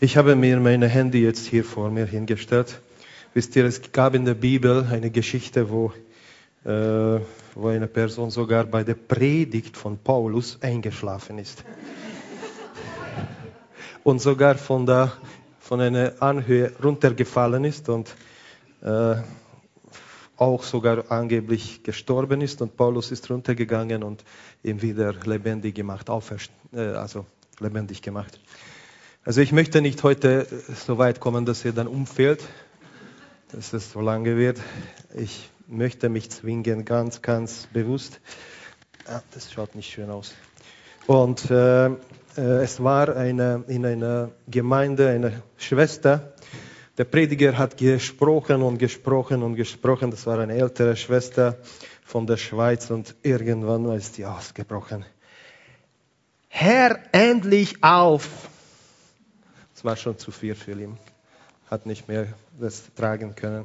Ich habe mir mein Handy jetzt hier vor mir hingestellt. Wisst ihr, es gab in der Bibel eine Geschichte, wo, äh, wo eine Person sogar bei der Predigt von Paulus eingeschlafen ist. Und sogar von, der, von einer Anhöhe runtergefallen ist und äh, auch sogar angeblich gestorben ist. Und Paulus ist runtergegangen und ihn wieder lebendig gemacht, auferst äh, also lebendig gemacht. Also ich möchte nicht heute so weit kommen, dass ihr dann umfällt, dass es so lange wird. Ich möchte mich zwingen, ganz, ganz bewusst. Ah, das schaut nicht schön aus. Und äh, äh, es war eine, in einer Gemeinde eine Schwester. Der Prediger hat gesprochen und gesprochen und gesprochen. Das war eine ältere Schwester von der Schweiz und irgendwann ist sie ausgebrochen. Herr, endlich auf! Es war schon zu viel für ihn. Hat nicht mehr das tragen können.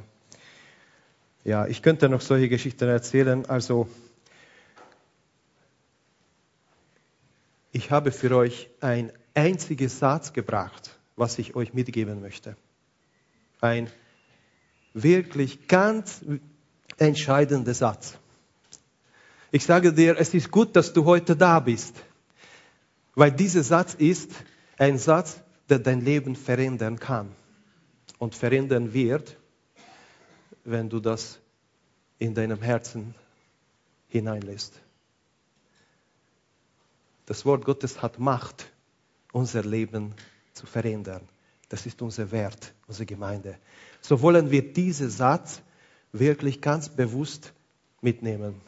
Ja, ich könnte noch solche Geschichten erzählen. Also, ich habe für euch ein einziges Satz gebracht, was ich euch mitgeben möchte. Ein wirklich ganz entscheidender Satz. Ich sage dir, es ist gut, dass du heute da bist, weil dieser Satz ist ein Satz, der dein Leben verändern kann und verändern wird, wenn du das in deinem Herzen hineinlässt. Das Wort Gottes hat Macht, unser Leben zu verändern. Das ist unser Wert, unsere Gemeinde. So wollen wir diesen Satz wirklich ganz bewusst mitnehmen.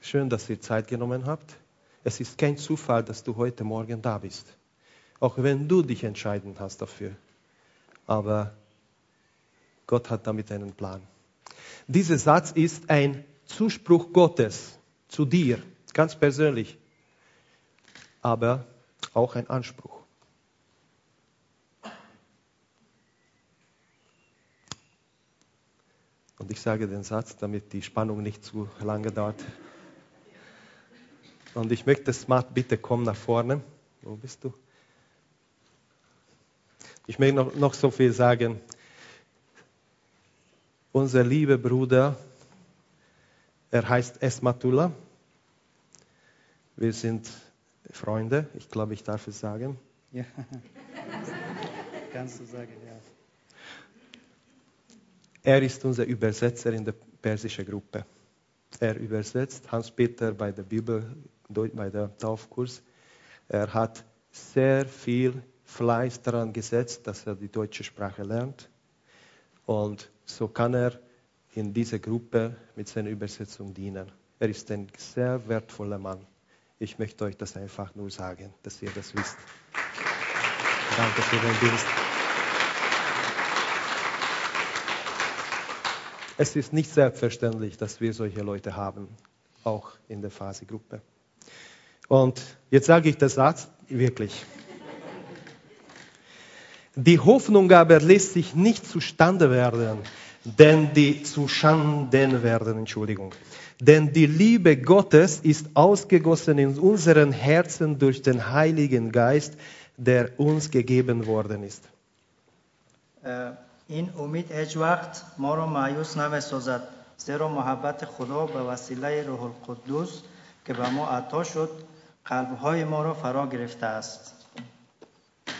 Schön, dass ihr Zeit genommen habt. Es ist kein Zufall, dass du heute Morgen da bist. Auch wenn du dich entscheiden hast dafür. Aber Gott hat damit einen Plan. Dieser Satz ist ein Zuspruch Gottes zu dir, ganz persönlich. Aber auch ein Anspruch. Und ich sage den Satz, damit die Spannung nicht zu lange dauert. Und ich möchte, Smart, bitte komm nach vorne. Wo bist du? Ich möchte noch, noch so viel sagen. Unser lieber Bruder, er heißt Esmatullah. Wir sind Freunde, ich glaube, ich darf es sagen. Ja, kannst du sagen, ja. Er ist unser Übersetzer in der persischen Gruppe. Er übersetzt Hans-Peter bei der Bibel bei der Taufkurs. Er hat sehr viel Fleiß daran gesetzt, dass er die deutsche Sprache lernt. Und so kann er in dieser Gruppe mit seiner Übersetzung dienen. Er ist ein sehr wertvoller Mann. Ich möchte euch das einfach nur sagen, dass ihr das wisst. Danke für den Dienst. Es ist nicht selbstverständlich, dass wir solche Leute haben, auch in der Phase-Gruppe. Und jetzt sage ich das Satz wirklich. Die Hoffnung aber lässt sich nicht zustande werden, denn die zu Schanden werden, Entschuldigung. Denn die Liebe Gottes ist ausgegossen in unseren Herzen durch den Heiligen Geist, der uns gegeben worden ist. این امید هیچ وقت ما رو مایوس نمی‌سازد زیرا محبت خدا به وسیله روح القدس که به ما عطا شد قلبهای ما را فرا گرفته است.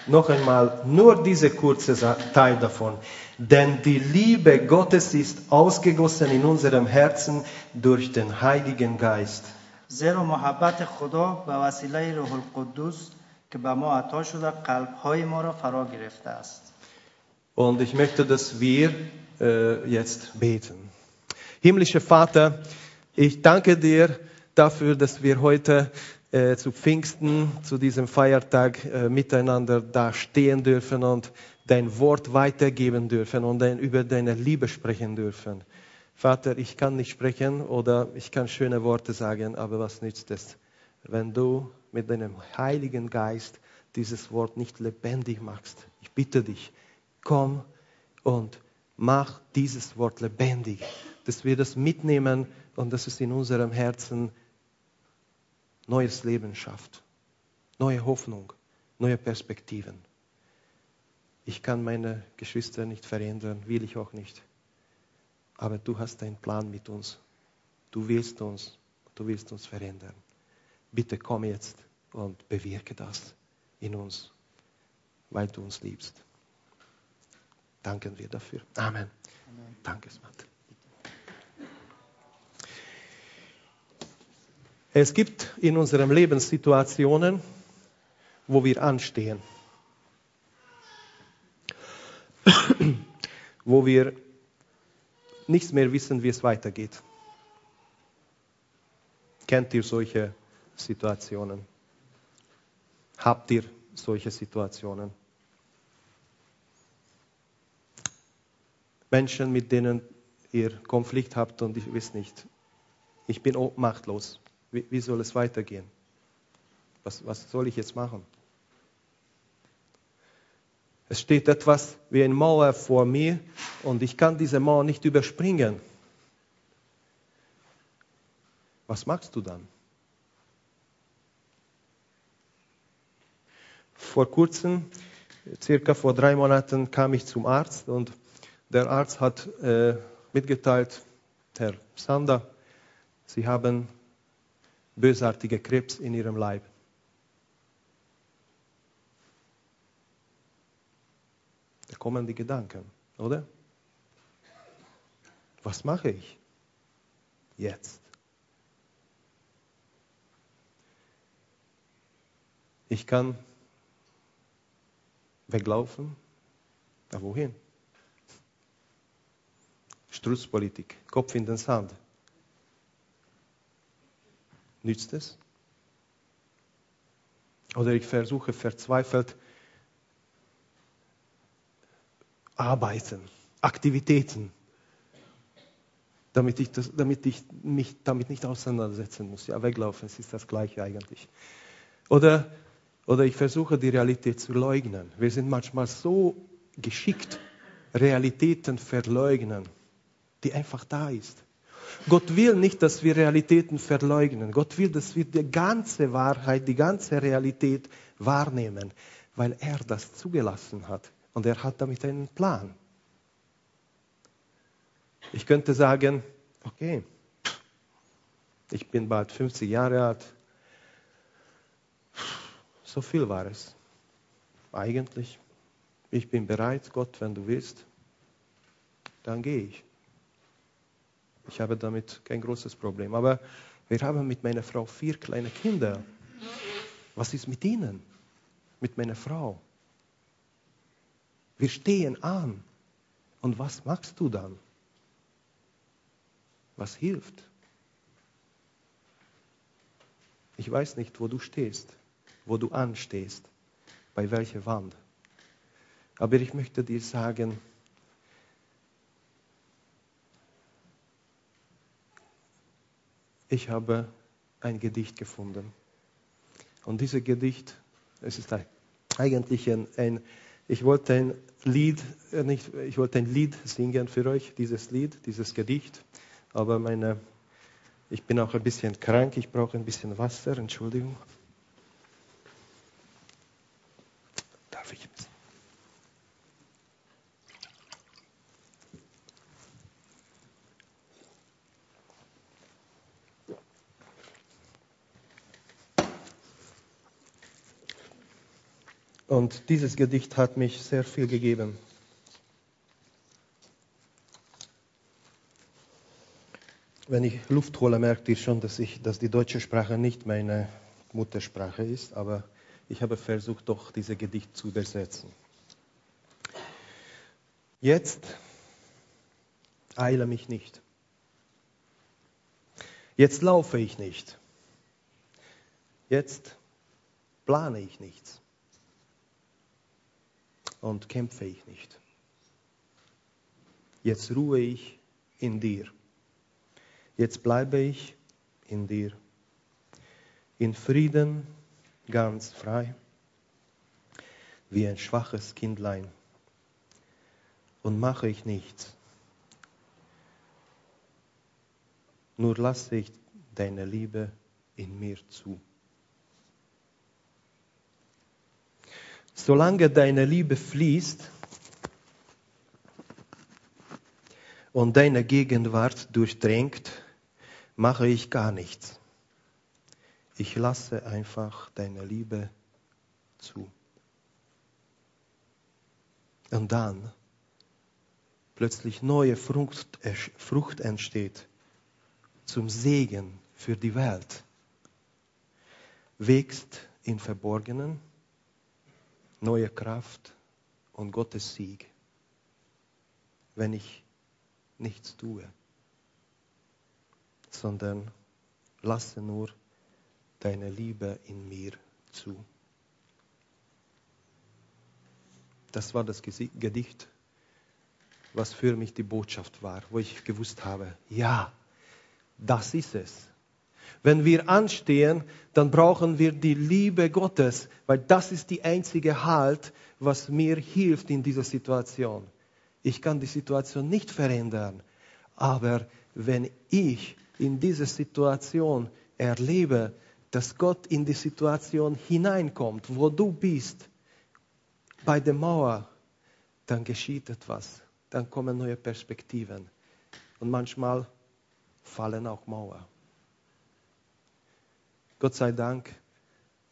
Noch einmal, nur diese kurze Teil davon. Denn die Liebe Gottes ist ausgegossen in unserem Herzen durch den Heiligen Geist. زیرا محبت خدا به وسیله روح القدس که به ما عطا شده قلبهای ما را فرا گرفته است. Und ich möchte, dass wir äh, jetzt beten. Himmlischer Vater, ich danke dir dafür, dass wir heute äh, zu Pfingsten, zu diesem Feiertag äh, miteinander da stehen dürfen und dein Wort weitergeben dürfen und dann über deine Liebe sprechen dürfen. Vater, ich kann nicht sprechen oder ich kann schöne Worte sagen, aber was nützt es, wenn du mit deinem Heiligen Geist dieses Wort nicht lebendig machst? Ich bitte dich, komm und mach dieses Wort lebendig, dass wir das mitnehmen und dass es in unserem Herzen neues Leben schafft, neue Hoffnung, neue Perspektiven. Ich kann meine Geschwister nicht verändern, will ich auch nicht. Aber du hast einen Plan mit uns. Du willst uns, du willst uns verändern. Bitte komm jetzt und bewirke das in uns, weil du uns liebst. Danken wir dafür. Amen. Amen. Danke, Smat. Es gibt in unserem Leben Situationen, wo wir anstehen, wo wir nichts mehr wissen, wie es weitergeht. Kennt ihr solche Situationen? Habt ihr solche Situationen? Menschen, mit denen ihr Konflikt habt und ich weiß nicht, ich bin machtlos. Wie, wie soll es weitergehen? Was, was soll ich jetzt machen? Es steht etwas wie eine Mauer vor mir und ich kann diese Mauer nicht überspringen. Was machst du dann? Vor kurzem, circa vor drei Monaten, kam ich zum Arzt und der Arzt hat äh, mitgeteilt, Herr Sander, Sie haben bösartige Krebs in Ihrem Leib. Da kommen die Gedanken, oder? Was mache ich jetzt? Ich kann weglaufen. Na wohin? Strutzpolitik, Kopf in den Sand. Nützt es? Oder ich versuche verzweifelt Arbeiten, Aktivitäten, damit ich, das, damit ich mich damit nicht auseinandersetzen muss. Ja, weglaufen, es ist das Gleiche eigentlich. Oder, oder ich versuche die Realität zu leugnen. Wir sind manchmal so geschickt, Realitäten verleugnen die einfach da ist. Gott will nicht, dass wir Realitäten verleugnen. Gott will, dass wir die ganze Wahrheit, die ganze Realität wahrnehmen, weil er das zugelassen hat. Und er hat damit einen Plan. Ich könnte sagen, okay, ich bin bald 50 Jahre alt. So viel war es. Eigentlich. Ich bin bereit, Gott, wenn du willst, dann gehe ich. Ich habe damit kein großes Problem. Aber wir haben mit meiner Frau vier kleine Kinder. Was ist mit ihnen? Mit meiner Frau? Wir stehen an. Und was machst du dann? Was hilft? Ich weiß nicht, wo du stehst, wo du anstehst, bei welcher Wand. Aber ich möchte dir sagen, ich habe ein Gedicht gefunden. Und dieses Gedicht, es ist eigentlich ein, ein ich wollte ein Lied, äh, nicht, ich wollte ein Lied singen für euch, dieses Lied, dieses Gedicht, aber meine, ich bin auch ein bisschen krank, ich brauche ein bisschen Wasser, Entschuldigung. Darf ich? Und dieses Gedicht hat mich sehr viel gegeben. Wenn ich Luft hole, merkt ihr schon, dass, ich, dass die deutsche Sprache nicht meine Muttersprache ist, aber ich habe versucht, doch dieses Gedicht zu übersetzen. Jetzt eile mich nicht. Jetzt laufe ich nicht. Jetzt plane ich nichts und kämpfe ich nicht. Jetzt ruhe ich in dir. Jetzt bleibe ich in dir. In Frieden ganz frei, wie ein schwaches Kindlein. Und mache ich nichts. Nur lasse ich deine Liebe in mir zu. Solange deine Liebe fließt und deine Gegenwart durchdrängt, mache ich gar nichts. Ich lasse einfach deine Liebe zu. Und dann plötzlich neue Frucht, Frucht entsteht zum Segen für die Welt. Wächst in Verborgenen neue Kraft und Gottes Sieg, wenn ich nichts tue, sondern lasse nur deine Liebe in mir zu. Das war das Gedicht, was für mich die Botschaft war, wo ich gewusst habe, ja, das ist es. Wenn wir anstehen, dann brauchen wir die Liebe Gottes, weil das ist die einzige Halt, was mir hilft in dieser Situation. Ich kann die Situation nicht verändern, aber wenn ich in diese Situation erlebe, dass Gott in die Situation hineinkommt, wo du bist, bei der Mauer, dann geschieht etwas, dann kommen neue Perspektiven. Und manchmal fallen auch Mauern. Gott sei Dank,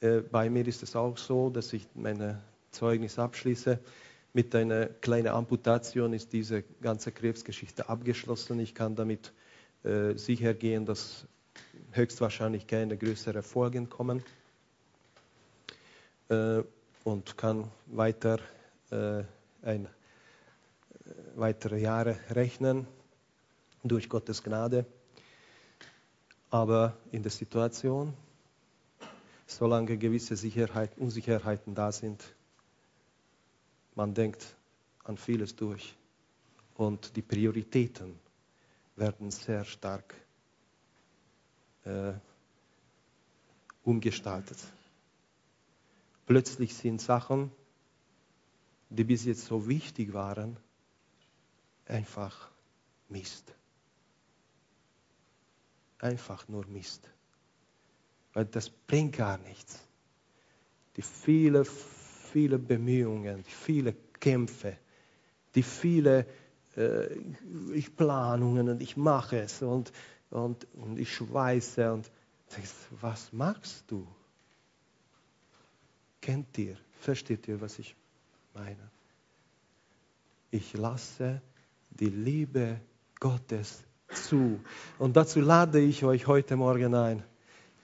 äh, bei mir ist es auch so, dass ich meine Zeugnis abschließe. Mit einer kleinen Amputation ist diese ganze Krebsgeschichte abgeschlossen. Ich kann damit äh, sicher gehen, dass höchstwahrscheinlich keine größeren Folgen kommen äh, und kann weiter äh, ein, weitere Jahre rechnen durch Gottes Gnade. Aber in der Situation, solange gewisse Sicherheit, Unsicherheiten da sind. Man denkt an vieles durch und die Prioritäten werden sehr stark äh, umgestaltet. Plötzlich sind Sachen, die bis jetzt so wichtig waren, einfach Mist. Einfach nur Mist weil das bringt gar nichts. Die viele, viele Bemühungen, die viele Kämpfe, die viele äh, Planungen und ich mache es und, und, und ich schweiße und denkst, was machst du? Kennt ihr, versteht ihr, was ich meine? Ich lasse die Liebe Gottes zu. Und dazu lade ich euch heute Morgen ein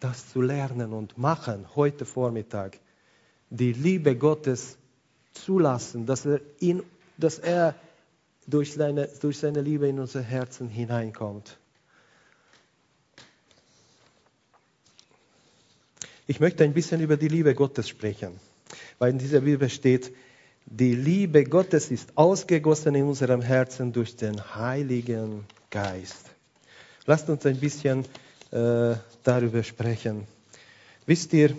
das zu lernen und machen heute Vormittag. Die Liebe Gottes zulassen, dass er, in, dass er durch, seine, durch seine Liebe in unser Herzen hineinkommt. Ich möchte ein bisschen über die Liebe Gottes sprechen, weil in dieser Bibel steht, die Liebe Gottes ist ausgegossen in unserem Herzen durch den Heiligen Geist. Lasst uns ein bisschen äh, darüber sprechen. Wisst ihr,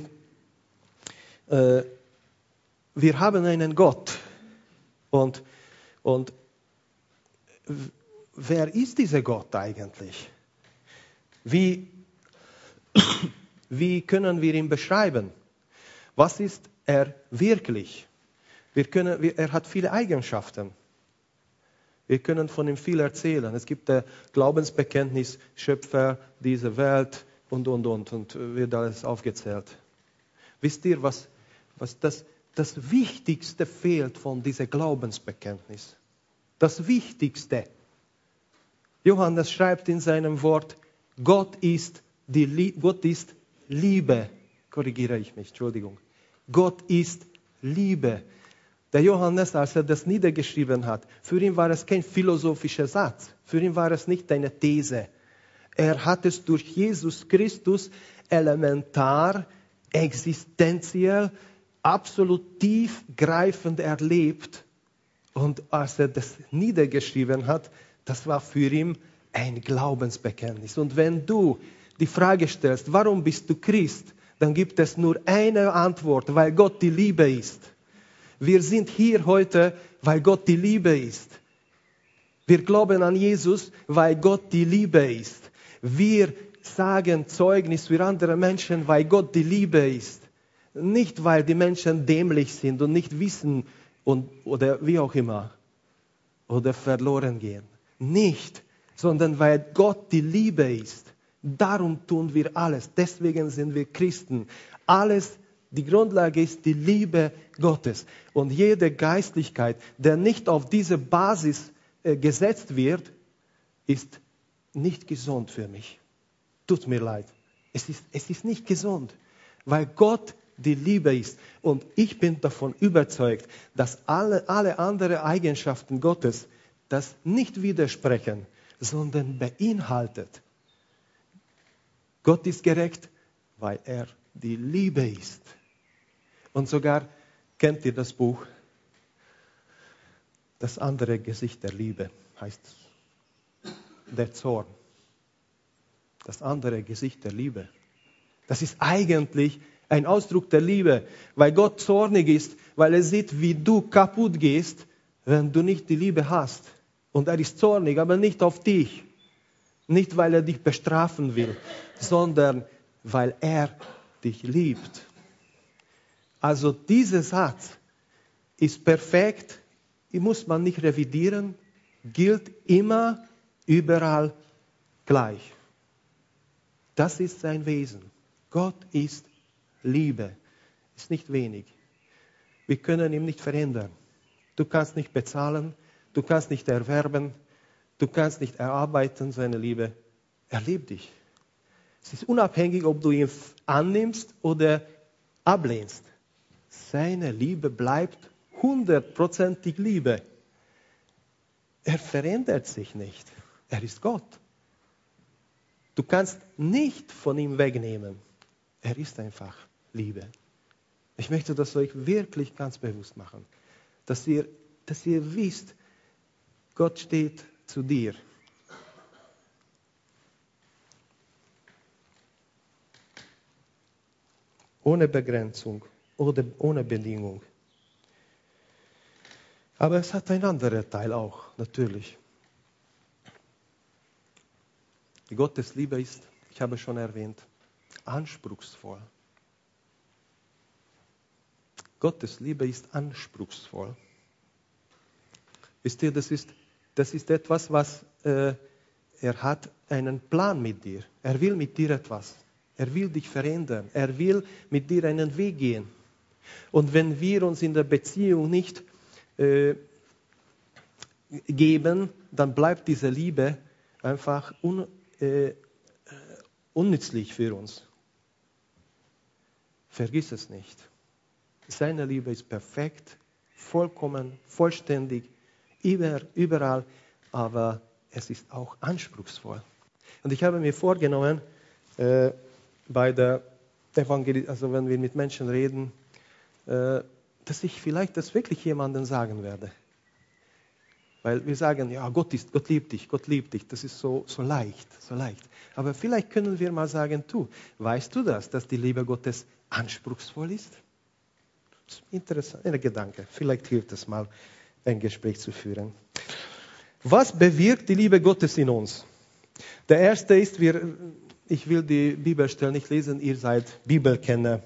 äh, wir haben einen Gott und, und wer ist dieser Gott eigentlich? Wie, wie können wir ihn beschreiben? Was ist er wirklich? Wir können, wir, er hat viele Eigenschaften. Wir können von ihm viel erzählen. Es gibt der Glaubensbekenntnis, Schöpfer dieser Welt und, und, und, und wird alles aufgezählt. Wisst ihr, was, was das, das Wichtigste fehlt von diesem Glaubensbekenntnis? Das Wichtigste. Johannes schreibt in seinem Wort, Gott ist, die, Gott ist Liebe. Korrigiere ich mich, Entschuldigung. Gott ist Liebe. Der Johannes, als er das niedergeschrieben hat, für ihn war es kein philosophischer Satz, für ihn war es nicht eine These. Er hat es durch Jesus Christus elementar, existenziell, absolut tiefgreifend erlebt. Und als er das niedergeschrieben hat, das war für ihn ein Glaubensbekenntnis. Und wenn du die Frage stellst, warum bist du Christ, dann gibt es nur eine Antwort, weil Gott die Liebe ist. Wir sind hier heute, weil Gott die Liebe ist. Wir glauben an Jesus, weil Gott die Liebe ist. Wir sagen Zeugnis für andere Menschen, weil Gott die Liebe ist. Nicht, weil die Menschen dämlich sind und nicht wissen und, oder wie auch immer oder verloren gehen. Nicht, sondern weil Gott die Liebe ist. Darum tun wir alles. Deswegen sind wir Christen. Alles, die Grundlage ist die Liebe Gottes. Und jede Geistlichkeit, der nicht auf diese Basis äh, gesetzt wird, ist nicht gesund für mich. Tut mir leid. Es ist, es ist nicht gesund, weil Gott die Liebe ist. Und ich bin davon überzeugt, dass alle, alle anderen Eigenschaften Gottes das nicht widersprechen, sondern beinhaltet. Gott ist gerecht, weil er die Liebe ist. Und sogar kennt ihr das Buch, das andere Gesicht der Liebe heißt der Zorn. Das andere Gesicht der Liebe. Das ist eigentlich ein Ausdruck der Liebe, weil Gott zornig ist, weil er sieht, wie du kaputt gehst, wenn du nicht die Liebe hast. Und er ist zornig, aber nicht auf dich. Nicht, weil er dich bestrafen will, sondern weil er dich liebt. Also dieser Satz ist perfekt, muss man nicht revidieren, gilt immer, überall gleich. Das ist sein Wesen. Gott ist Liebe. Ist nicht wenig. Wir können ihn nicht verändern. Du kannst nicht bezahlen, du kannst nicht erwerben, du kannst nicht erarbeiten, seine Liebe. Er liebt dich. Es ist unabhängig, ob du ihn annimmst oder ablehnst. Seine Liebe bleibt hundertprozentig Liebe. Er verändert sich nicht. Er ist Gott. Du kannst nicht von ihm wegnehmen. Er ist einfach Liebe. Ich möchte das euch wirklich ganz bewusst machen, dass ihr, dass ihr wisst, Gott steht zu dir. Ohne Begrenzung oder ohne Bedingung. Aber es hat ein anderer Teil auch, natürlich. Gottes Liebe ist, ich habe schon erwähnt, anspruchsvoll. Gottes Liebe ist anspruchsvoll. Wisst ihr, das ist, das ist etwas, was äh, er hat einen Plan mit dir. Er will mit dir etwas. Er will dich verändern. Er will mit dir einen Weg gehen. Und wenn wir uns in der Beziehung nicht äh, geben, dann bleibt diese Liebe einfach un, äh, unnützlich für uns. Vergiss es nicht. Seine Liebe ist perfekt, vollkommen, vollständig, überall, aber es ist auch anspruchsvoll. Und ich habe mir vorgenommen, äh, bei der Evangelisation, also wenn wir mit Menschen reden, dass ich vielleicht das wirklich jemandem sagen werde. Weil wir sagen, ja, Gott, ist, Gott liebt dich, Gott liebt dich. Das ist so, so leicht, so leicht. Aber vielleicht können wir mal sagen, du, weißt du das, dass die Liebe Gottes anspruchsvoll ist? Das interessant, ein Gedanke. Vielleicht hilft es mal, ein Gespräch zu führen. Was bewirkt die Liebe Gottes in uns? Der erste ist, wir, ich will die Bibelstelle nicht lesen, ihr seid Bibelkenner.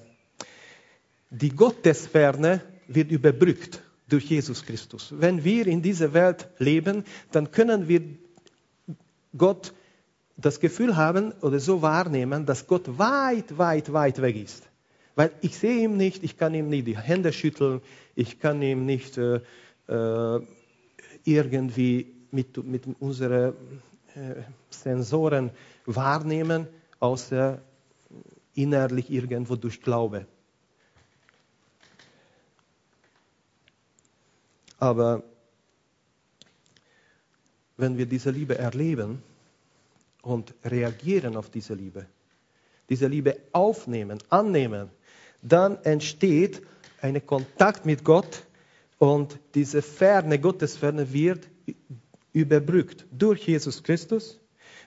Die Gottesferne wird überbrückt durch Jesus Christus. Wenn wir in dieser Welt leben, dann können wir Gott das Gefühl haben oder so wahrnehmen, dass Gott weit, weit, weit weg ist. Weil ich sehe ihn nicht, ich kann ihm nicht die Hände schütteln, ich kann ihm nicht äh, äh, irgendwie mit, mit unseren äh, Sensoren wahrnehmen, außer innerlich irgendwo durch Glaube. Aber wenn wir diese Liebe erleben und reagieren auf diese Liebe, diese Liebe aufnehmen, annehmen, dann entsteht ein Kontakt mit Gott und diese Ferne, Gottesferne wird überbrückt durch Jesus Christus.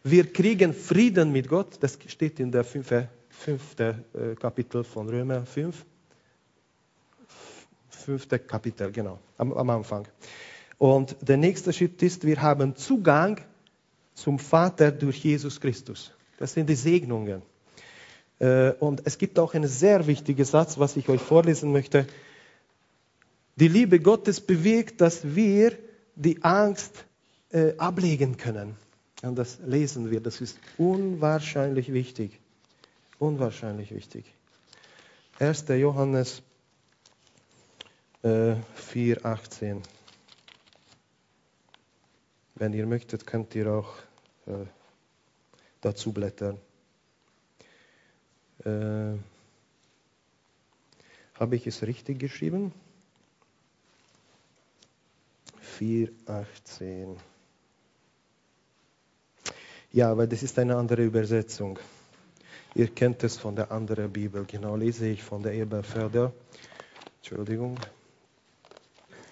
Wir kriegen Frieden mit Gott, das steht in der fünften fünfte äh, Kapitel von Römer 5 fünfte Kapitel, genau, am, am Anfang. Und der nächste Schritt ist, wir haben Zugang zum Vater durch Jesus Christus. Das sind die Segnungen. Äh, und es gibt auch einen sehr wichtigen Satz, was ich euch vorlesen möchte. Die Liebe Gottes bewirkt, dass wir die Angst äh, ablegen können. Und das lesen wir. Das ist unwahrscheinlich wichtig. Unwahrscheinlich wichtig. 1. Johannes äh, 4,18. Wenn ihr möchtet, könnt ihr auch äh, dazu blättern. Äh, Habe ich es richtig geschrieben? 4,18. Ja, aber das ist eine andere Übersetzung. Ihr kennt es von der anderen Bibel. Genau lese ich von der Eberförder. Entschuldigung.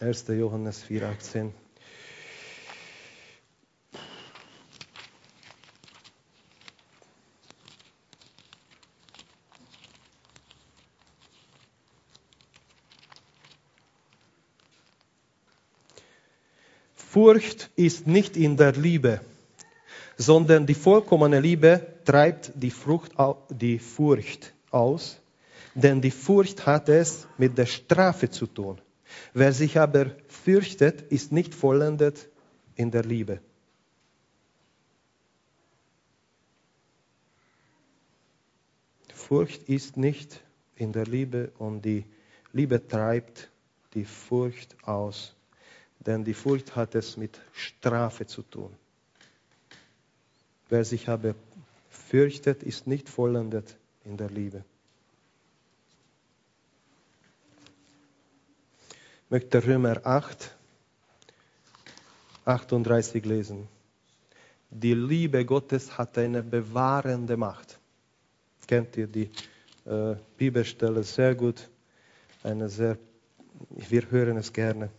1. Johannes 4,18. Furcht ist nicht in der Liebe, sondern die vollkommene Liebe treibt die, Frucht, die Furcht aus, denn die Furcht hat es mit der Strafe zu tun. Wer sich aber fürchtet, ist nicht vollendet in der Liebe. Furcht ist nicht in der Liebe und die Liebe treibt die Furcht aus denn die Furcht hat es mit Strafe zu tun. Wer sich aber fürchtet, ist nicht vollendet in der Liebe. Möchte Römer 8, 38 lesen. Die Liebe Gottes hat eine bewahrende Macht. Kennt ihr die äh, Bibelstelle sehr gut? Eine sehr, wir hören es gerne.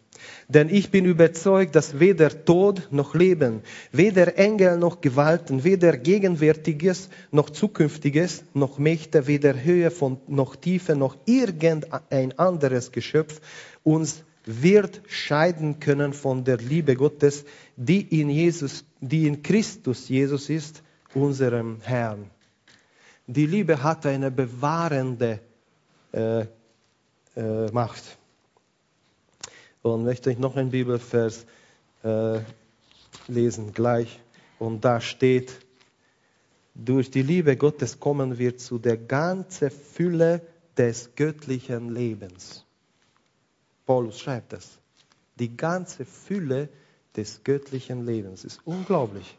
Denn ich bin überzeugt, dass weder Tod noch Leben, weder Engel noch Gewalten, weder Gegenwärtiges noch Zukünftiges, noch Mächte, weder Höhe von, noch Tiefe, noch irgendein anderes Geschöpf uns wird scheiden können von der Liebe Gottes, die in Jesus, die in Christus Jesus ist, unserem Herrn. Die Liebe hat eine bewahrende äh, äh, Macht und möchte ich noch einen Bibelvers äh, lesen gleich. Und da steht, durch die Liebe Gottes kommen wir zu der ganzen Fülle des göttlichen Lebens. Paulus schreibt das. Die ganze Fülle des göttlichen Lebens ist unglaublich.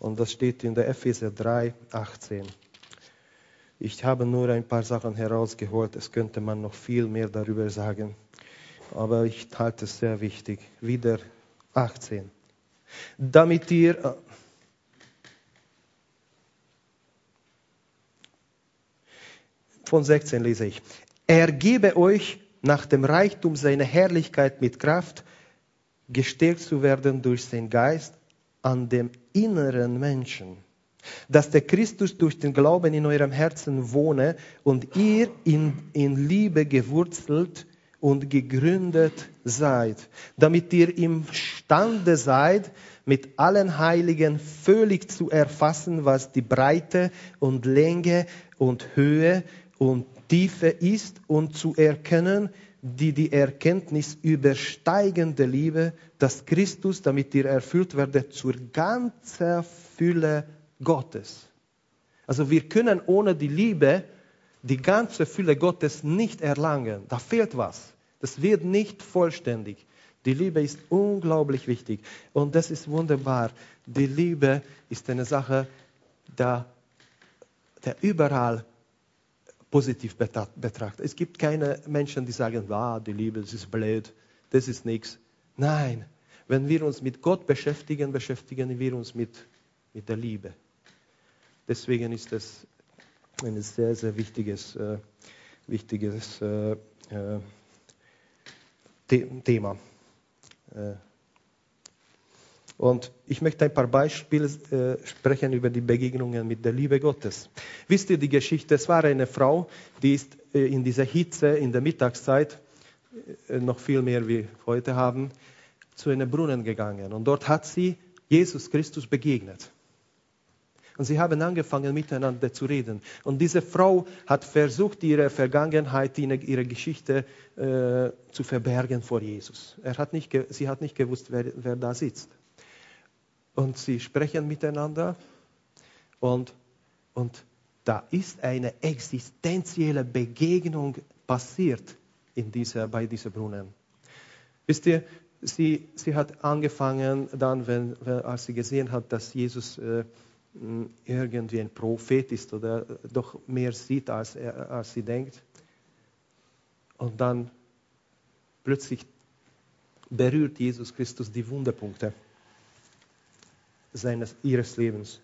Und das steht in der Epheser 3, 18. Ich habe nur ein paar Sachen herausgeholt. Es könnte man noch viel mehr darüber sagen. Aber ich halte es sehr wichtig. Wieder 18. Damit ihr. Äh, von 16 lese ich. Er gebe euch nach dem Reichtum seiner Herrlichkeit mit Kraft, gestärkt zu werden durch den Geist an dem inneren Menschen dass der Christus durch den Glauben in eurem Herzen wohne und ihr in, in Liebe gewurzelt und gegründet seid, damit ihr imstande seid, mit allen Heiligen völlig zu erfassen, was die Breite und Länge und Höhe und Tiefe ist und zu erkennen, die die Erkenntnis übersteigende Liebe, dass Christus, damit ihr erfüllt werdet, zur ganzen Fülle Gottes. Also wir können ohne die Liebe die ganze Fülle Gottes nicht erlangen. Da fehlt was. Das wird nicht vollständig. Die Liebe ist unglaublich wichtig. Und das ist wunderbar. Die Liebe ist eine Sache, der, der überall positiv betrachtet. Es gibt keine Menschen, die sagen, ah, die Liebe, das ist blöd, das ist nichts. Nein, wenn wir uns mit Gott beschäftigen, beschäftigen wir uns mit, mit der Liebe. Deswegen ist das ein sehr, sehr wichtiges, äh, wichtiges äh, äh, Thema. Äh, und ich möchte ein paar Beispiele äh, sprechen über die Begegnungen mit der Liebe Gottes. Wisst ihr die Geschichte? Es war eine Frau, die ist äh, in dieser Hitze in der Mittagszeit, noch viel mehr wie heute haben, zu einem Brunnen gegangen. Und dort hat sie Jesus Christus begegnet. Und sie haben angefangen miteinander zu reden. Und diese Frau hat versucht, ihre Vergangenheit, ihre Geschichte äh, zu verbergen vor Jesus. Er hat nicht, sie hat nicht gewusst, wer, wer da sitzt. Und sie sprechen miteinander und, und da ist eine existenzielle Begegnung passiert in dieser, bei diesem Brunnen. Wisst ihr, sie, sie hat angefangen dann, wenn, als sie gesehen hat, dass Jesus äh, irgendwie ein Prophet ist oder doch mehr sieht, als, er, als sie denkt. Und dann plötzlich berührt Jesus Christus die Wunderpunkte seines, ihres Lebens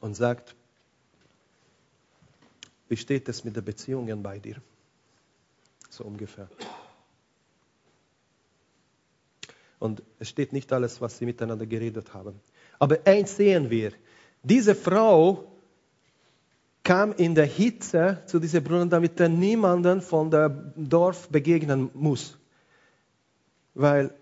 und sagt, wie steht es mit den Beziehungen bei dir? So ungefähr. Und es steht nicht alles, was sie miteinander geredet haben. Aber eins sehen wir. Diese Frau kam in der Hitze zu diesem Brunnen, damit er niemanden von dem Dorf begegnen muss. Weil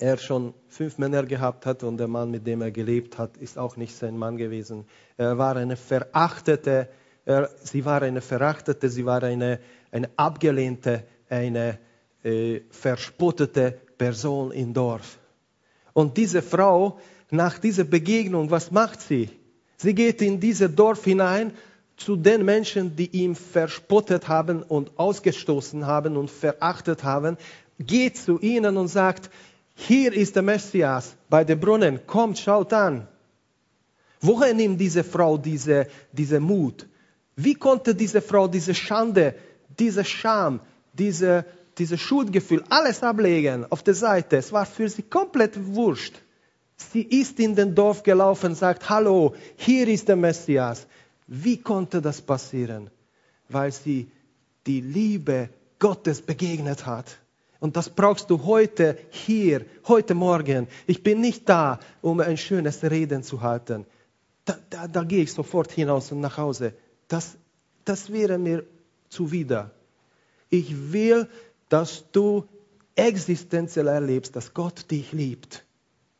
er schon fünf Männer gehabt hat und der Mann, mit dem er gelebt hat, ist auch nicht sein Mann gewesen. Er war eine verachtete, er, sie war eine verachtete, sie war eine, eine abgelehnte, eine äh, verspottete Person im Dorf. Und diese Frau, nach dieser Begegnung, was macht sie? Sie geht in dieses Dorf hinein zu den Menschen, die ihn verspottet haben und ausgestoßen haben und verachtet haben, geht zu ihnen und sagt, hier ist der Messias bei dem Brunnen, kommt, schaut an. Woher nimmt diese Frau diese, diese Mut? Wie konnte diese Frau diese Schande, diese Scham, diese, diese Schuldgefühl, alles ablegen auf der Seite? Es war für sie komplett wurscht. Sie ist in den Dorf gelaufen, sagt, hallo, hier ist der Messias. Wie konnte das passieren? Weil sie die Liebe Gottes begegnet hat. Und das brauchst du heute, hier, heute Morgen. Ich bin nicht da, um ein schönes Reden zu halten. Da, da, da gehe ich sofort hinaus und nach Hause. Das, das wäre mir zuwider. Ich will, dass du existenziell erlebst, dass Gott dich liebt.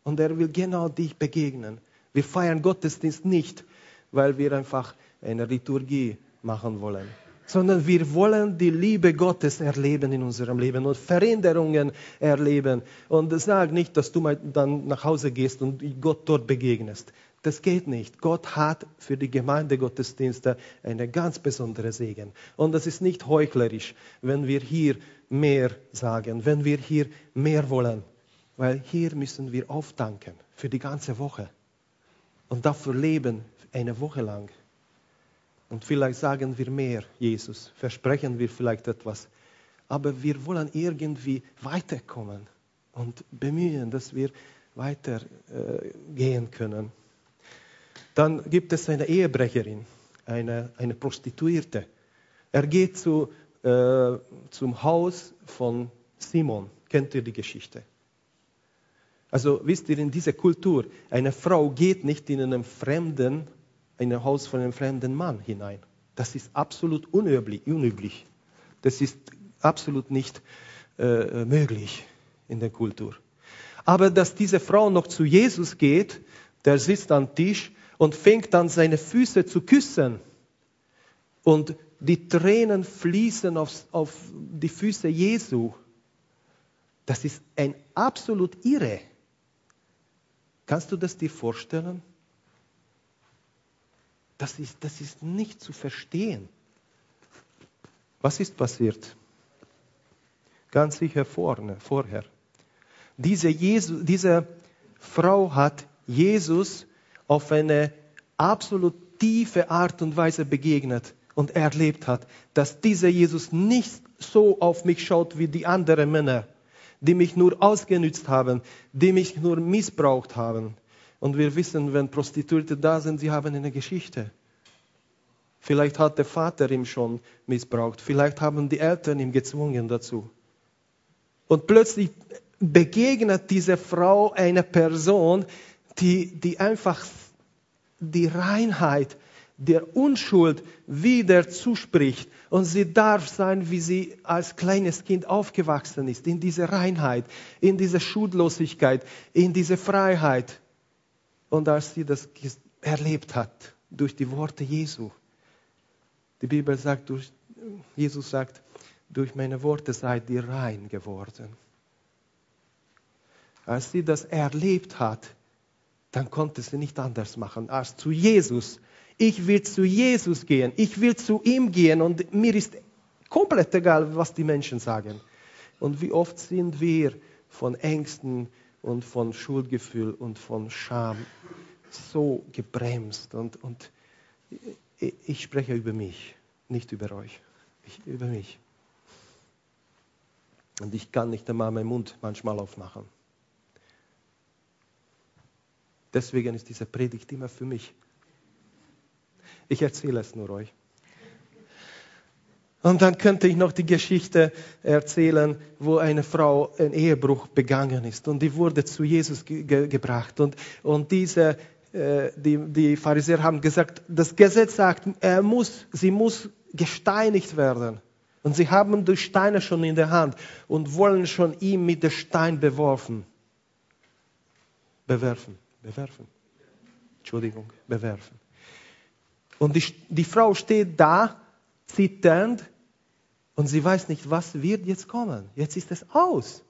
Und er will genau dich begegnen. Wir feiern Gottesdienst nicht, weil wir einfach eine Liturgie machen wollen sondern wir wollen die Liebe Gottes erleben in unserem Leben und Veränderungen erleben. Und sag nicht, dass du mal dann nach Hause gehst und Gott dort begegnest. Das geht nicht. Gott hat für die Gemeinde Gottesdienste eine ganz besondere Segen. Und das ist nicht heuchlerisch, wenn wir hier mehr sagen, wenn wir hier mehr wollen. Weil hier müssen wir aufdanken für die ganze Woche und dafür leben eine Woche lang. Und vielleicht sagen wir mehr, Jesus, versprechen wir vielleicht etwas. Aber wir wollen irgendwie weiterkommen und bemühen, dass wir weitergehen äh, können. Dann gibt es eine Ehebrecherin, eine, eine Prostituierte. Er geht zu, äh, zum Haus von Simon. Kennt ihr die Geschichte? Also wisst ihr, in dieser Kultur, eine Frau geht nicht in einem fremden in ein Haus von einem fremden Mann hinein. Das ist absolut unüblich. unüblich. Das ist absolut nicht äh, möglich in der Kultur. Aber dass diese Frau noch zu Jesus geht, der sitzt am Tisch und fängt an, seine Füße zu küssen. Und die Tränen fließen auf, auf die Füße Jesu. Das ist ein absolut irre. Kannst du das dir vorstellen? Das ist, das ist nicht zu verstehen. Was ist passiert? Ganz sicher vorne, vorher. Diese, Jesus, diese Frau hat Jesus auf eine absolut tiefe Art und Weise begegnet und erlebt hat, dass dieser Jesus nicht so auf mich schaut wie die anderen Männer, die mich nur ausgenützt haben, die mich nur missbraucht haben, und wir wissen, wenn Prostituierte da sind, sie haben eine Geschichte. Vielleicht hat der Vater ihn schon missbraucht. Vielleicht haben die Eltern ihn gezwungen dazu. Und plötzlich begegnet diese Frau einer Person, die, die einfach die Reinheit, der Unschuld wieder zuspricht und sie darf sein, wie sie als kleines Kind aufgewachsen ist, in diese Reinheit, in diese Schuldlosigkeit, in diese Freiheit. Und als sie das erlebt hat durch die Worte Jesu, die Bibel sagt, durch, Jesus sagt, durch meine Worte seid ihr rein geworden. Als sie das erlebt hat, dann konnte sie nicht anders machen als zu Jesus ich will zu Jesus gehen. Ich will zu ihm gehen und mir ist komplett egal, was die Menschen sagen. Und wie oft sind wir von Ängsten und von Schuldgefühl und von Scham so gebremst. Und, und ich spreche über mich, nicht über euch, ich, über mich. Und ich kann nicht einmal meinen Mund manchmal aufmachen. Deswegen ist diese Predigt immer für mich. Ich erzähle es nur euch. Und dann könnte ich noch die Geschichte erzählen, wo eine Frau einen Ehebruch begangen ist und die wurde zu Jesus ge gebracht. Und, und diese, äh, die, die Pharisäer haben gesagt, das Gesetz sagt, er muss, sie muss gesteinigt werden. Und sie haben die Steine schon in der Hand und wollen schon ihm mit dem Stein beworfen. Bewerfen, bewerfen. Entschuldigung, bewerfen. Und die, die Frau steht da, zitternd, und sie weiß nicht, was wird jetzt kommen. Jetzt ist es aus.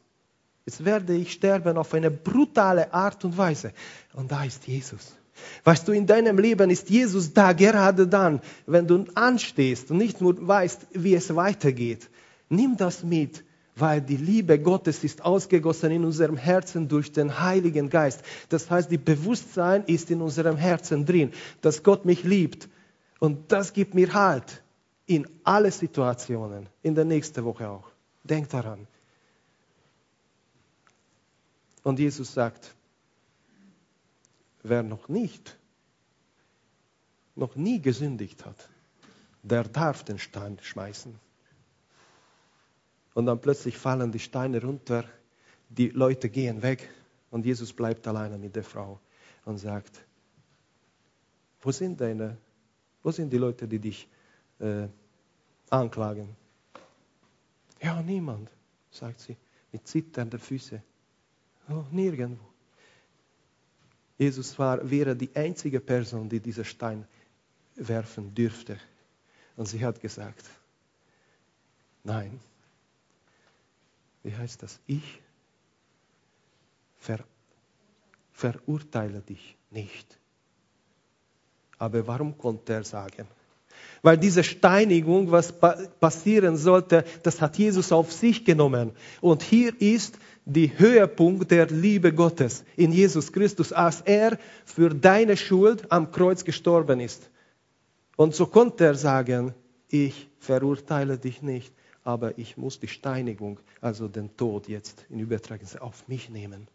Jetzt werde ich sterben auf eine brutale Art und Weise. Und da ist Jesus. Weißt du, in deinem Leben ist Jesus da, gerade dann, wenn du anstehst und nicht nur weißt, wie es weitergeht. Nimm das mit, weil die Liebe Gottes ist ausgegossen in unserem Herzen durch den Heiligen Geist. Das heißt, die Bewusstsein ist in unserem Herzen drin, dass Gott mich liebt und das gibt mir Halt in alle Situationen, in der nächsten Woche auch. Denk daran. Und Jesus sagt, wer noch nicht, noch nie gesündigt hat, der darf den Stein schmeißen. Und dann plötzlich fallen die Steine runter, die Leute gehen weg und Jesus bleibt alleine mit der Frau und sagt, wo sind deine wo sind die Leute, die dich äh, anklagen? Ja, niemand, sagt sie, mit zitternden Füßen. Oh, nirgendwo. Jesus war, wäre die einzige Person, die diesen Stein werfen dürfte. Und sie hat gesagt, nein. Wie heißt das? Ich ver verurteile dich nicht. Aber warum konnte er sagen? Weil diese Steinigung, was passieren sollte, das hat Jesus auf sich genommen. Und hier ist die Höhepunkt der Liebe Gottes in Jesus Christus, als er für deine Schuld am Kreuz gestorben ist. Und so konnte er sagen, ich verurteile dich nicht, aber ich muss die Steinigung, also den Tod jetzt in Übertragung auf mich nehmen.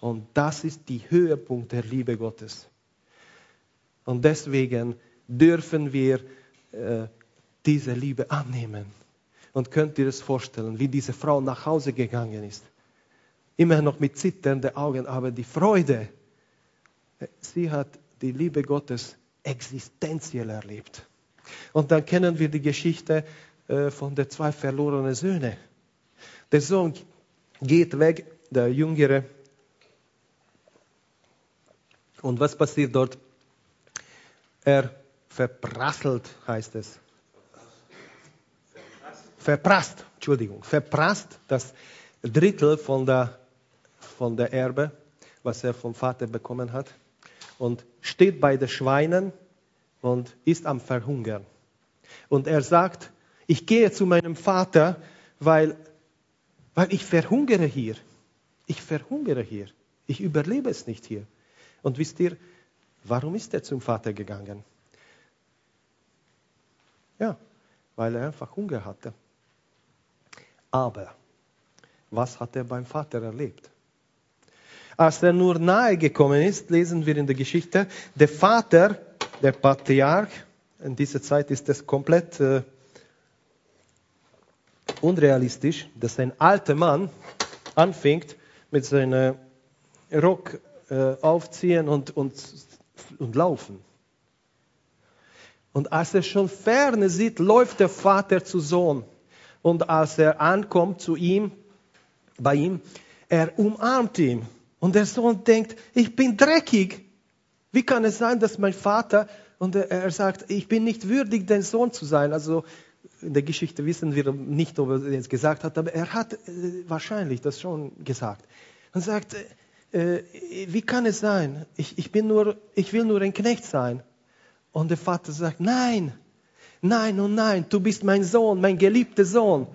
Und das ist die Höhepunkt der Liebe Gottes. Und deswegen dürfen wir äh, diese Liebe annehmen. Und könnt ihr es vorstellen, wie diese Frau nach Hause gegangen ist? Immer noch mit zitternden Augen, aber die Freude, äh, sie hat die Liebe Gottes existenziell erlebt. Und dann kennen wir die Geschichte äh, von den zwei verlorenen Söhnen. Der Sohn geht weg, der Jüngere. Und was passiert dort? Er verprasselt, heißt es. Verprasst, Entschuldigung, verprasst das Drittel von der, von der Erbe, was er vom Vater bekommen hat, und steht bei den Schweinen und ist am Verhungern. Und er sagt, ich gehe zu meinem Vater, weil, weil ich verhungere hier. Ich verhungere hier. Ich überlebe es nicht hier. Und wisst ihr, Warum ist er zum Vater gegangen? Ja, weil er einfach Hunger hatte. Aber was hat er beim Vater erlebt? Als er nur nahe gekommen ist, lesen wir in der Geschichte, der Vater, der Patriarch, in dieser Zeit ist es komplett äh, unrealistisch, dass ein alter Mann anfängt mit seinem Rock äh, aufziehen und, und und laufen. Und als er schon ferne sieht, läuft der Vater zu Sohn. Und als er ankommt zu ihm, bei ihm, er umarmt ihn. Und der Sohn denkt, ich bin dreckig. Wie kann es sein, dass mein Vater, und er, sagt, ich bin nicht würdig, dein Sohn zu sein. Also in der Geschichte wissen wir nicht, ob er es jetzt gesagt hat, aber er hat äh, wahrscheinlich das schon gesagt. Und sagt, äh, wie kann es sein? Ich, ich, bin nur, ich will nur ein Knecht sein. Und der Vater sagt, nein, nein und nein, du bist mein Sohn, mein geliebter Sohn.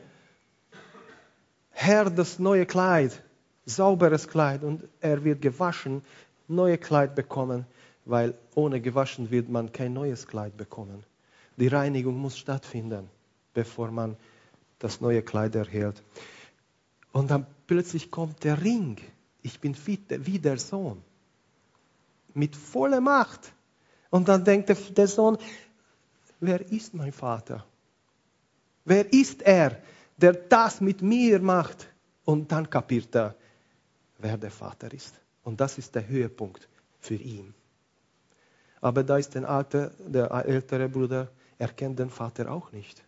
Herr, das neue Kleid, sauberes Kleid. Und er wird gewaschen, neue Kleid bekommen, weil ohne gewaschen wird man kein neues Kleid bekommen. Die Reinigung muss stattfinden, bevor man das neue Kleid erhält. Und dann plötzlich kommt der Ring. Ich bin wie der Sohn. Mit voller Macht. Und dann denkt der Sohn, wer ist mein Vater? Wer ist er, der das mit mir macht? Und dann kapiert er, wer der Vater ist. Und das ist der Höhepunkt für ihn. Aber da ist der, alte, der ältere Bruder, er kennt den Vater auch nicht.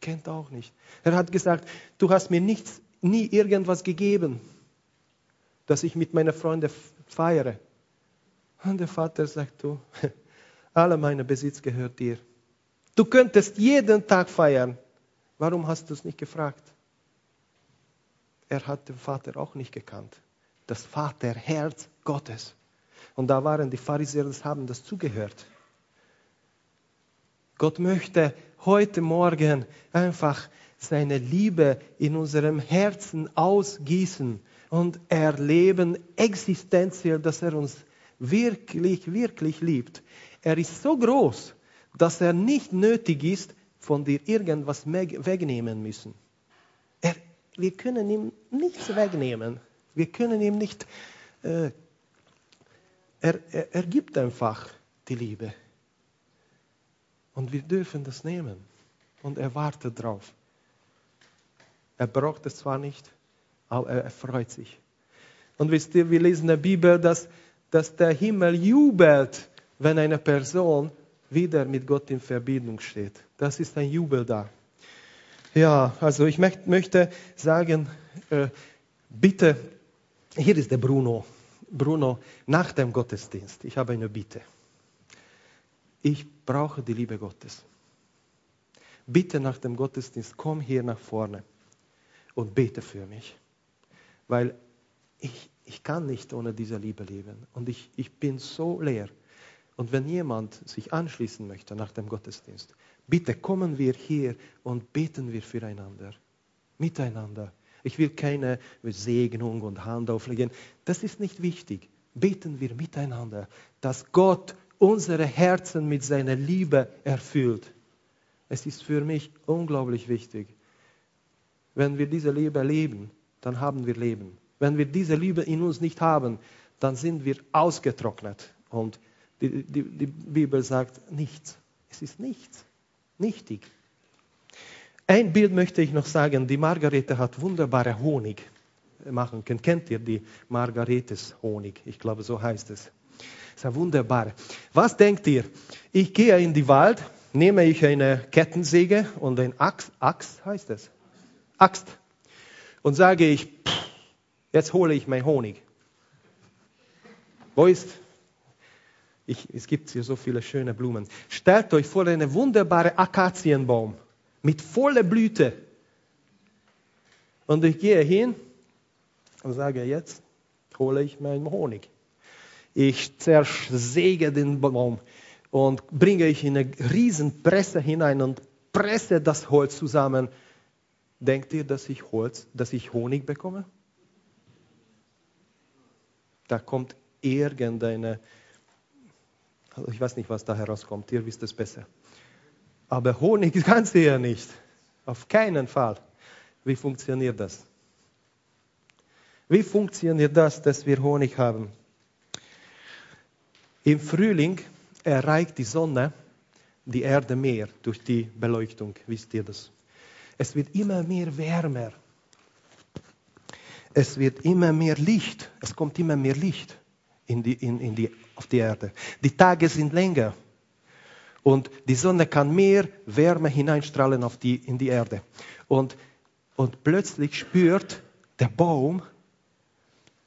Kennt auch nicht. Er hat gesagt, du hast mir nichts, nie irgendwas gegeben, dass ich mit meinen Freunden feiere. Und der Vater sagt, du, alle meine Besitz gehört dir. Du könntest jeden Tag feiern. Warum hast du es nicht gefragt? Er hat den Vater auch nicht gekannt. Das Vaterherz Gottes. Und da waren die Pharisäer, das haben das zugehört. Gott möchte heute Morgen einfach seine Liebe in unserem Herzen ausgießen und erleben existenziell, dass er uns wirklich, wirklich liebt. Er ist so groß, dass er nicht nötig ist, von dir irgendwas wegnehmen müssen. Er, wir können ihm nichts wegnehmen. Wir können ihm nicht. Äh, er, er, er gibt einfach die Liebe. Und wir dürfen das nehmen. Und er wartet drauf. Er braucht es zwar nicht, aber er freut sich. Und wisst ihr, wir lesen in der Bibel, dass dass der Himmel jubelt, wenn eine Person wieder mit Gott in Verbindung steht. Das ist ein Jubel da. Ja, also ich möchte sagen, äh, bitte, hier ist der Bruno. Bruno, nach dem Gottesdienst, ich habe eine Bitte. Ich brauche die Liebe Gottes. Bitte nach dem Gottesdienst, komm hier nach vorne und bete für mich. Weil ich, ich kann nicht ohne diese Liebe leben. Und ich, ich bin so leer. Und wenn jemand sich anschließen möchte nach dem Gottesdienst, bitte kommen wir hier und beten wir füreinander, miteinander. Ich will keine Segnung und Hand auflegen. Das ist nicht wichtig. Beten wir miteinander, dass Gott unsere Herzen mit seiner Liebe erfüllt. Es ist für mich unglaublich wichtig. Wenn wir diese Liebe leben, dann haben wir Leben. Wenn wir diese Liebe in uns nicht haben, dann sind wir ausgetrocknet. Und die, die, die Bibel sagt nichts. Es ist nichts. Nichtig. Ein Bild möchte ich noch sagen. Die Margarete hat wunderbare Honig machen können. Kennt ihr die Margaretes Honig? Ich glaube, so heißt es. Ist wunderbar. Was denkt ihr? Ich gehe in die Wald, nehme ich eine Kettensäge und ein Axt, Axt heißt es, Axt, und sage ich, pff, Jetzt hole ich mein Honig. Wo ist? Ich, es gibt hier so viele schöne Blumen. Stellt euch vor einen wunderbaren Akazienbaum mit voller Blüte. Und ich gehe hin und sage, jetzt hole ich meinen Honig. Ich zersäge den Baum und bringe ich in eine riesen Presse hinein und presse das Holz zusammen. Denkt ihr, dass ich Holz, dass ich Honig bekomme? da kommt irgendeine, also ich weiß nicht, was da herauskommt, ihr wisst es besser. Aber Honig kannst du ja nicht. Auf keinen Fall. Wie funktioniert das? Wie funktioniert das, dass wir Honig haben? Im Frühling erreicht die Sonne die Erde mehr durch die Beleuchtung. Wisst ihr das? Es wird immer mehr wärmer. Es wird immer mehr Licht, es kommt immer mehr Licht in die, in, in die, auf die Erde. Die Tage sind länger. Und die Sonne kann mehr Wärme hineinstrahlen auf die, in die Erde. Und, und plötzlich spürt der Baum,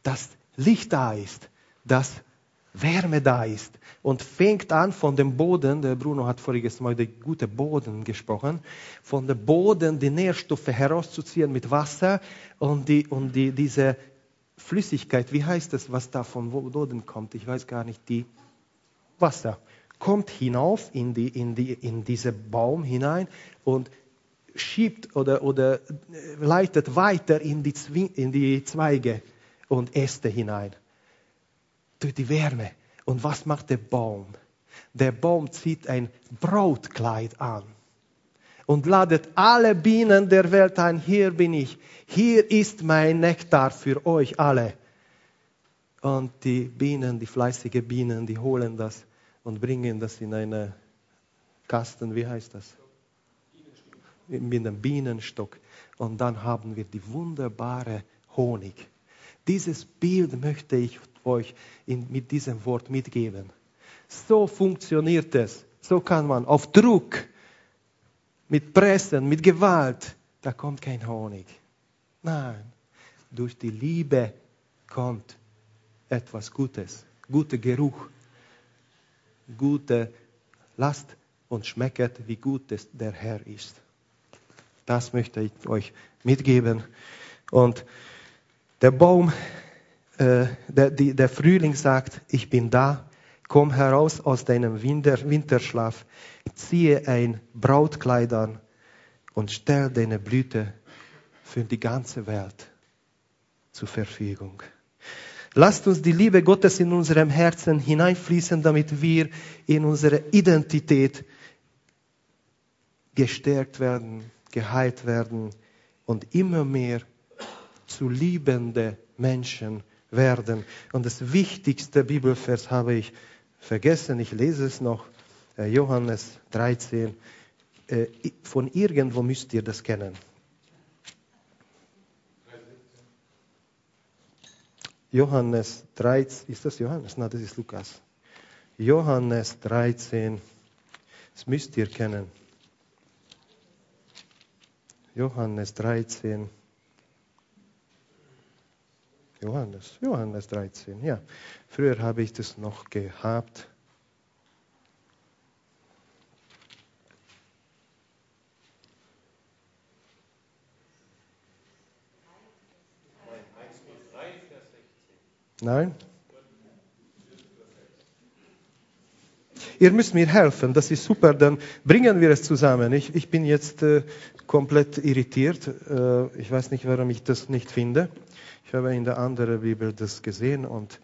dass Licht da ist, dass Wärme da ist und fängt an von dem Boden, der Bruno hat voriges Mal den guten Boden gesprochen, von dem Boden die Nährstoffe herauszuziehen mit Wasser und, die, und die, diese Flüssigkeit, wie heißt das, was da vom Boden kommt? Ich weiß gar nicht, die Wasser kommt hinauf in, die, in, die, in diesen Baum hinein und schiebt oder, oder leitet weiter in die, in die Zweige und Äste hinein durch die Wärme. Und was macht der Baum? Der Baum zieht ein Brautkleid an und ladet alle Bienen der Welt ein. Hier bin ich. Hier ist mein Nektar für euch alle. Und die Bienen, die fleißigen Bienen, die holen das und bringen das in einen Kasten. Wie heißt das? Mit einem Bienenstock. Und dann haben wir die wunderbare Honig. Dieses Bild möchte ich euch in, mit diesem Wort mitgeben. So funktioniert es. So kann man auf Druck, mit Pressen, mit Gewalt, da kommt kein Honig. Nein, durch die Liebe kommt etwas Gutes, guter Geruch, gute Last und schmeckt, wie gut es der Herr ist. Das möchte ich euch mitgeben. Und der Baum äh, der, die, der Frühling sagt, ich bin da, komm heraus aus deinem Winter, Winterschlaf, ziehe ein Brautkleid an und stell deine Blüte für die ganze Welt zur Verfügung. Lasst uns die Liebe Gottes in unserem Herzen hineinfließen, damit wir in unserer Identität gestärkt werden, geheilt werden und immer mehr zu liebende Menschen werden. Und das wichtigste Bibelvers habe ich vergessen, ich lese es noch, äh, Johannes 13. Äh, von irgendwo müsst ihr das kennen. Johannes 13, ist das Johannes? Nein, das ist Lukas. Johannes 13, das müsst ihr kennen. Johannes 13. Johannes, Johannes 13, ja. Früher habe ich das noch gehabt. Nein? Ihr müsst mir helfen, das ist super, dann bringen wir es zusammen. Ich, ich bin jetzt äh, komplett irritiert. Äh, ich weiß nicht, warum ich das nicht finde. Ich habe in der anderen Bibel das gesehen und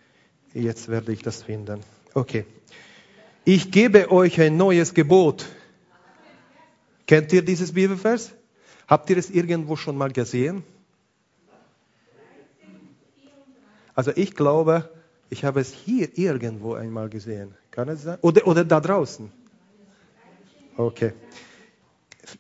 jetzt werde ich das finden. Okay. Ich gebe euch ein neues Gebot. Kennt ihr dieses Bibelvers? Habt ihr es irgendwo schon mal gesehen? Also ich glaube, ich habe es hier irgendwo einmal gesehen. Kann es sein? Oder, oder da draußen? Okay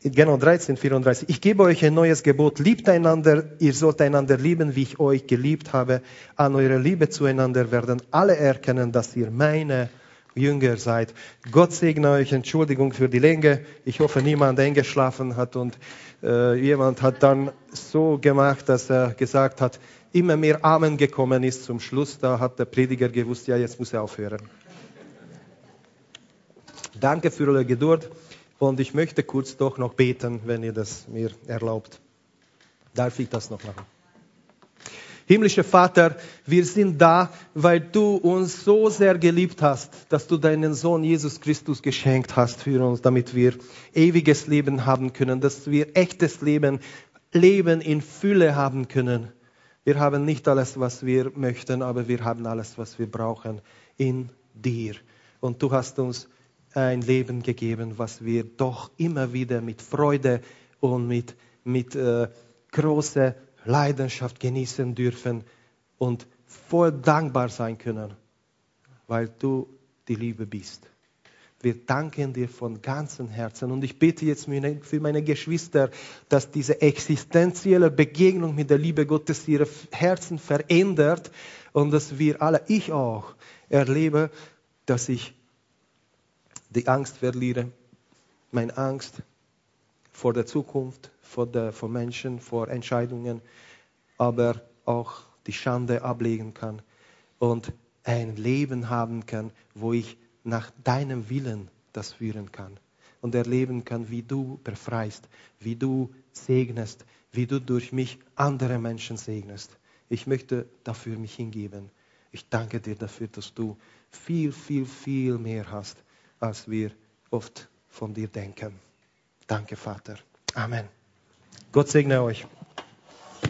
genau 13, 34. Ich gebe euch ein neues Gebot. Liebt einander. Ihr sollt einander lieben, wie ich euch geliebt habe. An eurer Liebe zueinander werden alle erkennen, dass ihr meine Jünger seid. Gott segne euch. Entschuldigung für die Länge. Ich hoffe, niemand eingeschlafen hat und äh, jemand hat dann so gemacht, dass er gesagt hat, immer mehr Amen gekommen ist zum Schluss. Da hat der Prediger gewusst, ja, jetzt muss er aufhören. Danke für eure Geduld. Und ich möchte kurz doch noch beten, wenn ihr das mir erlaubt. Darf ich das noch machen? Himmlischer Vater, wir sind da, weil du uns so sehr geliebt hast, dass du deinen Sohn Jesus Christus geschenkt hast für uns, damit wir ewiges Leben haben können, dass wir echtes Leben, Leben in Fülle haben können. Wir haben nicht alles, was wir möchten, aber wir haben alles, was wir brauchen in dir. Und du hast uns ein Leben gegeben, was wir doch immer wieder mit Freude und mit, mit äh, großer Leidenschaft genießen dürfen und voll dankbar sein können, weil du die Liebe bist. Wir danken dir von ganzem Herzen und ich bete jetzt für meine Geschwister, dass diese existenzielle Begegnung mit der Liebe Gottes ihre Herzen verändert und dass wir alle, ich auch, erlebe, dass ich die Angst verliere, meine Angst vor der Zukunft, vor, der, vor Menschen, vor Entscheidungen, aber auch die Schande ablegen kann und ein Leben haben kann, wo ich nach deinem Willen das führen kann und erleben kann, wie du befreist, wie du segnest, wie du durch mich andere Menschen segnest. Ich möchte dafür mich hingeben. Ich danke dir dafür, dass du viel, viel, viel mehr hast, als wir oft von dir denken. Danke, Vater. Amen. Gott segne euch.